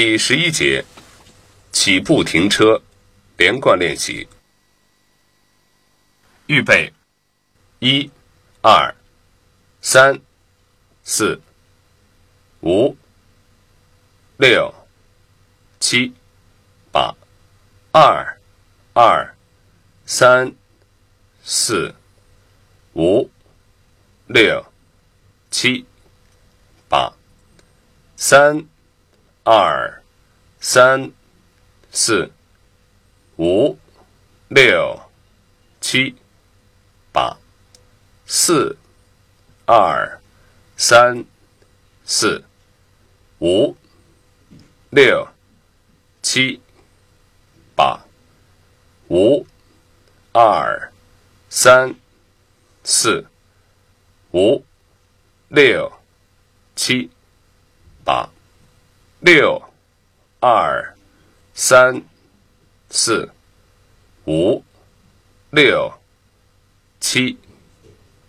第十一节，起步停车连贯练习。预备，一、二、三、四、五、六、七、八，二、二、三、四、五、六、七、八，三、二、三、四、五、六、七、八，四、二、三、四、五、六、七、八，五、二、三、四、五、六、七、八，六、二、三、四、五、六、七、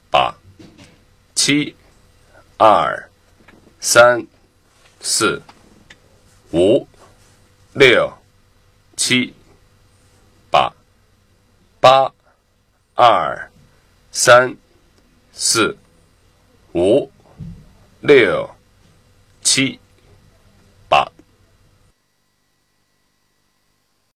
八，七、二、三、四、五、六、七、八，八、二、三、四、五、六、七。